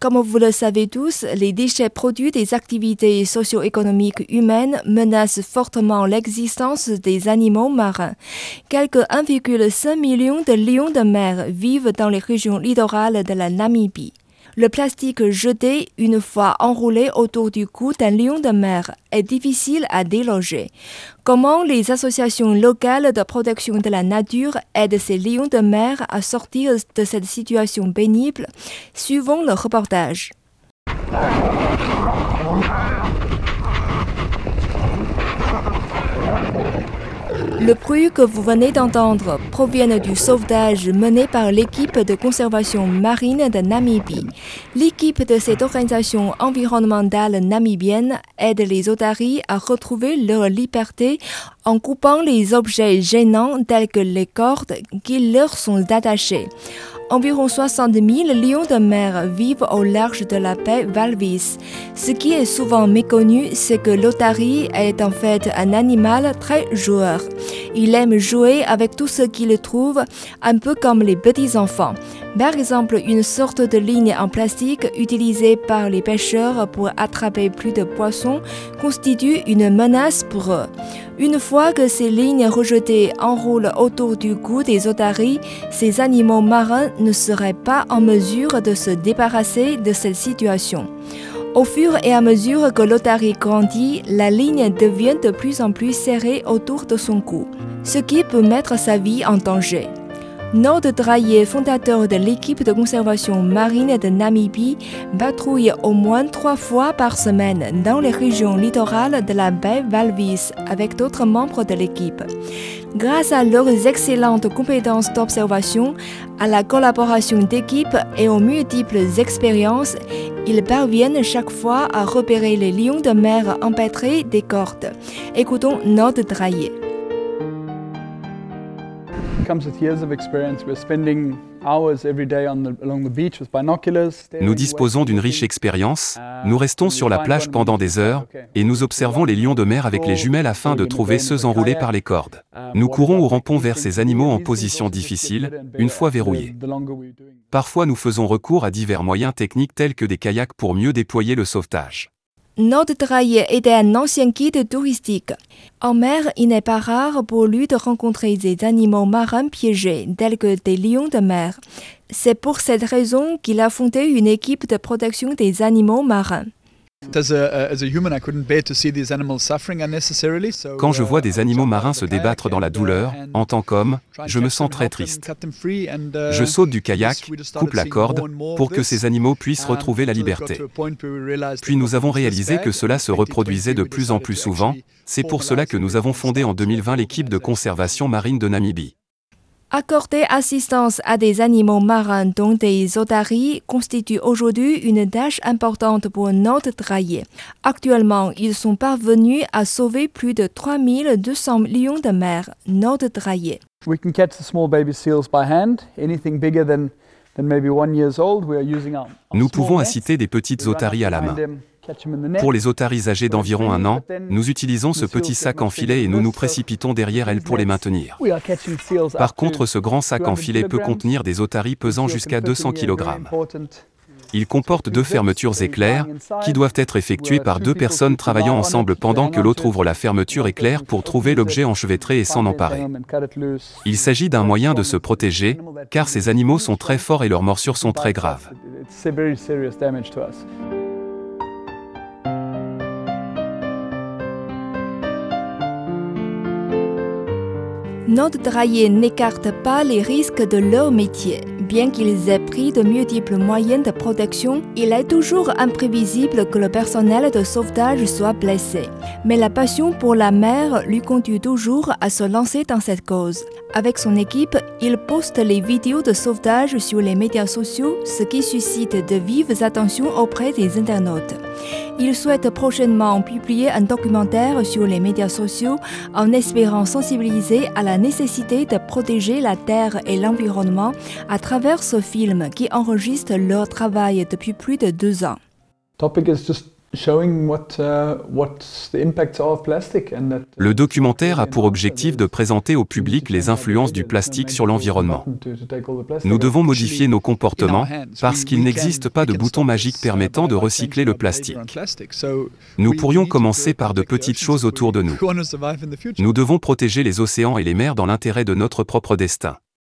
Comme vous le savez tous, les déchets produits des activités socio-économiques humaines menacent fortement l'existence des animaux marins. Quelques 1,5 million de lions de mer vivent dans les régions littorales de la Namibie. Le plastique jeté une fois enroulé autour du cou d'un lion de mer est difficile à déloger. Comment les associations locales de protection de la nature aident ces lions de mer à sortir de cette situation pénible? Suivons le reportage. Le bruit que vous venez d'entendre provient du sauvetage mené par l'équipe de conservation marine de Namibie. L'équipe de cette organisation environnementale namibienne aide les otaries à retrouver leur liberté en coupant les objets gênants tels que les cordes qui leur sont attachées. Environ 60 000 lions de mer vivent au large de la baie Valvis. Ce qui est souvent méconnu, c'est que l'otarie est en fait un animal très joueur. Il aime jouer avec tout ce qu'il trouve, un peu comme les petits enfants. Par exemple, une sorte de ligne en plastique utilisée par les pêcheurs pour attraper plus de poissons constitue une menace pour eux. Une fois que ces lignes rejetées enroulent autour du cou des otaries, ces animaux marins ne seraient pas en mesure de se débarrasser de cette situation. Au fur et à mesure que l'otarie grandit, la ligne devient de plus en plus serrée autour de son cou, ce qui peut mettre sa vie en danger. Nord Drahier, fondateur de l'équipe de conservation marine de Namibie, patrouille au moins trois fois par semaine dans les régions littorales de la baie Valvis avec d'autres membres de l'équipe. Grâce à leurs excellentes compétences d'observation, à la collaboration d'équipe et aux multiples expériences, ils parviennent chaque fois à repérer les lions de mer empêtrés des cordes. Écoutons Nord Drahier. Nous disposons d'une riche expérience, nous restons sur la plage pendant des heures, et nous observons les lions de mer avec les jumelles afin de trouver ceux enroulés par les cordes. Nous courons ou rampons vers ces animaux en position difficile, une fois verrouillés. Parfois nous faisons recours à divers moyens techniques tels que des kayaks pour mieux déployer le sauvetage. Notre Drahier était un ancien guide touristique. En mer, il n'est pas rare pour lui de rencontrer des animaux marins piégés, tels que des lions de mer. C'est pour cette raison qu'il a fondé une équipe de protection des animaux marins. Quand je vois des animaux marins se débattre dans la douleur, en tant qu'homme, je me sens très triste. Je saute du kayak, coupe la corde, pour que ces animaux puissent retrouver la liberté. Puis nous avons réalisé que cela se reproduisait de plus en plus souvent, c'est pour cela que nous avons fondé en 2020 l'équipe de conservation marine de Namibie. Accorder assistance à des animaux marins dont des otaries constitue aujourd'hui une tâche importante pour notre drahier. Actuellement, ils sont parvenus à sauver plus de 3200 lions de mer, notre drahier. Nous pouvons inciter des petites otaries à la main. Pour les otaries âgées d'environ un an, nous utilisons ce petit sac en filet et nous nous précipitons derrière elles pour les maintenir. Par contre, ce grand sac en filet peut contenir des otaries pesant jusqu'à 200 kg. Il comporte deux fermetures éclairs, qui doivent être effectuées par deux personnes travaillant ensemble pendant que l'autre ouvre la fermeture éclair pour trouver l'objet enchevêtré et s'en emparer. Il s'agit d'un moyen de se protéger, car ces animaux sont très forts et leurs morsures sont très graves. Notre drahier n'écarte pas les risques de leur métier. Bien qu'ils aient pris de multiples moyens de protection, il est toujours imprévisible que le personnel de sauvetage soit blessé. Mais la passion pour la mer lui conduit toujours à se lancer dans cette cause. Avec son équipe, il poste les vidéos de sauvetage sur les médias sociaux, ce qui suscite de vives attentions auprès des internautes. Il souhaite prochainement publier un documentaire sur les médias sociaux en espérant sensibiliser à la nécessité de protéger la terre et l'environnement à travers ce film qui enregistre leur travail depuis plus de deux ans. Le documentaire a pour objectif de présenter au public les influences du plastique sur l'environnement. Nous devons modifier nos comportements parce qu'il n'existe pas de bouton magique permettant de recycler le plastique. Nous pourrions commencer par de petites choses autour de nous. Nous devons protéger les océans et les mers dans l'intérêt de notre propre destin.